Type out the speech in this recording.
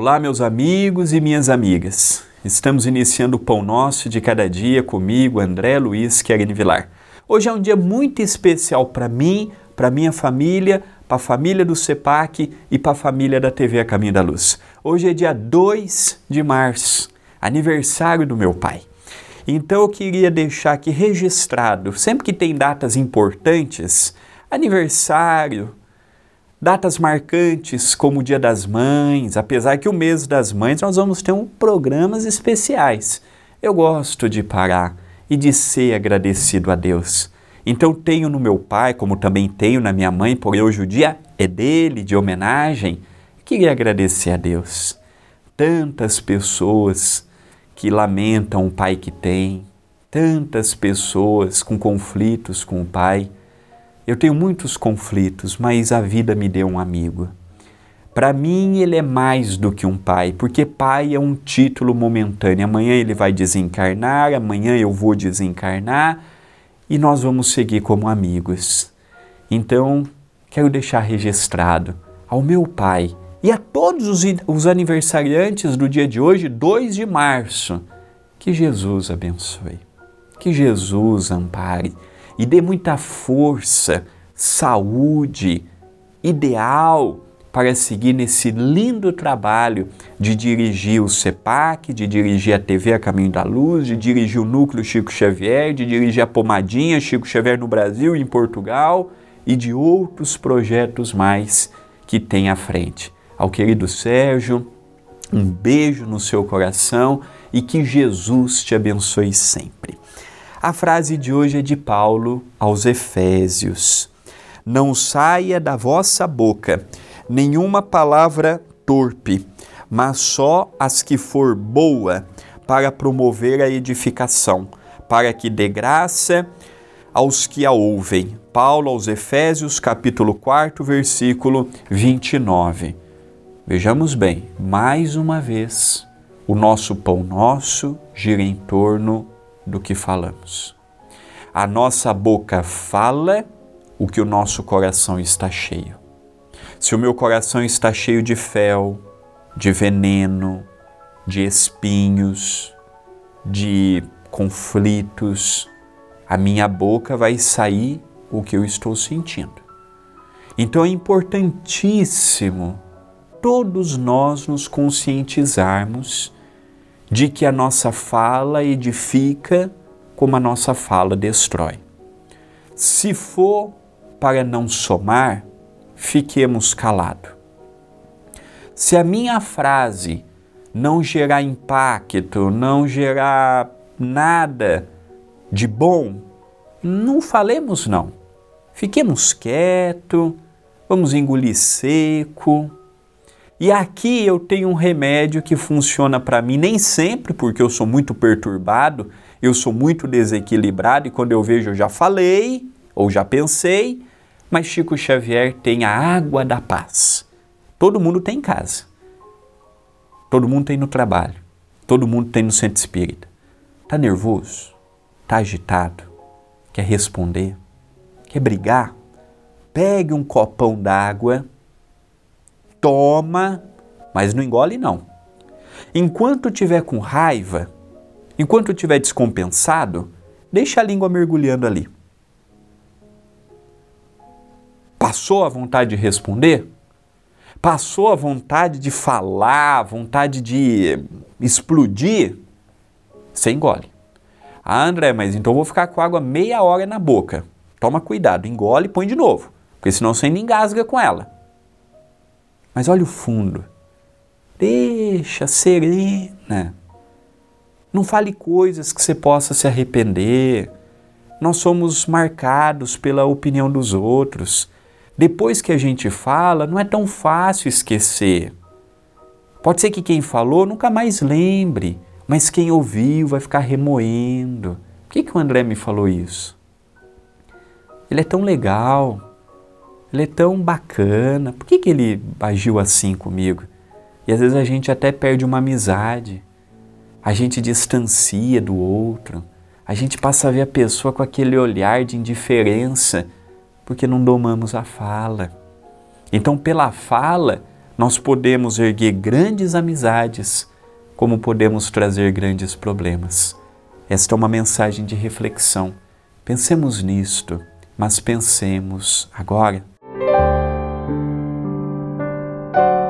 Olá, meus amigos e minhas amigas. Estamos iniciando o Pão Nosso de Cada Dia comigo, André Luiz Querini Vilar. Hoje é um dia muito especial para mim, para minha família, para a família do CEPAC e para a família da TV A Caminho da Luz. Hoje é dia 2 de março, aniversário do meu pai. Então eu queria deixar aqui registrado, sempre que tem datas importantes, aniversário, datas marcantes como o Dia das Mães, apesar que o mês das mães nós vamos ter um programas especiais. Eu gosto de parar e de ser agradecido a Deus. Então tenho no meu pai, como também tenho na minha mãe, por hoje o dia é dele, de homenagem. Queria agradecer a Deus. Tantas pessoas que lamentam o pai que tem, tantas pessoas com conflitos com o pai. Eu tenho muitos conflitos, mas a vida me deu um amigo. Para mim, ele é mais do que um pai, porque pai é um título momentâneo. Amanhã ele vai desencarnar, amanhã eu vou desencarnar e nós vamos seguir como amigos. Então, quero deixar registrado ao meu pai e a todos os, os aniversariantes do dia de hoje, 2 de março, que Jesus abençoe, que Jesus ampare e dê muita força, saúde, ideal para seguir nesse lindo trabalho de dirigir o CEPAC, de dirigir a TV A Caminho da Luz, de dirigir o Núcleo Chico Xavier, de dirigir a Pomadinha Chico Xavier no Brasil e em Portugal e de outros projetos mais que tem à frente. Ao querido Sérgio, um beijo no seu coração e que Jesus te abençoe sempre. A frase de hoje é de Paulo aos Efésios: Não saia da vossa boca nenhuma palavra torpe, mas só as que for boa para promover a edificação, para que dê graça aos que a ouvem. Paulo aos Efésios, capítulo 4, versículo 29. Vejamos bem, mais uma vez, o nosso pão nosso gira em torno do que falamos. A nossa boca fala o que o nosso coração está cheio. Se o meu coração está cheio de fel, de veneno, de espinhos, de conflitos, a minha boca vai sair o que eu estou sentindo. Então é importantíssimo todos nós nos conscientizarmos de que a nossa fala edifica como a nossa fala destrói. Se for para não somar, fiquemos calados. Se a minha frase não gerar impacto, não gerar nada de bom, não falemos não. Fiquemos quietos, vamos engolir seco, e aqui eu tenho um remédio que funciona para mim, nem sempre, porque eu sou muito perturbado, eu sou muito desequilibrado e quando eu vejo eu já falei ou já pensei, mas Chico Xavier tem a água da paz. Todo mundo tem em casa. Todo mundo tem no trabalho. Todo mundo tem no centro espírita. Tá nervoso? Tá agitado? Quer responder? Quer brigar? Pegue um copão d'água toma, mas não engole não. Enquanto tiver com raiva, enquanto tiver descompensado, deixa a língua mergulhando ali. Passou a vontade de responder? Passou a vontade de falar, vontade de explodir? Você engole. Ah, André, mas então eu vou ficar com água meia hora na boca. Toma cuidado, engole e põe de novo, porque senão você ainda engasga com ela. Mas olha o fundo. Deixa, serena. Não fale coisas que você possa se arrepender. Nós somos marcados pela opinião dos outros. Depois que a gente fala, não é tão fácil esquecer. Pode ser que quem falou nunca mais lembre, mas quem ouviu vai ficar remoendo. Por que, que o André me falou isso? Ele é tão legal. Ele é tão bacana, por que, que ele agiu assim comigo? E às vezes a gente até perde uma amizade, a gente distancia do outro, a gente passa a ver a pessoa com aquele olhar de indiferença, porque não domamos a fala. Então, pela fala, nós podemos erguer grandes amizades, como podemos trazer grandes problemas. Esta é uma mensagem de reflexão. Pensemos nisto, mas pensemos agora Thank you.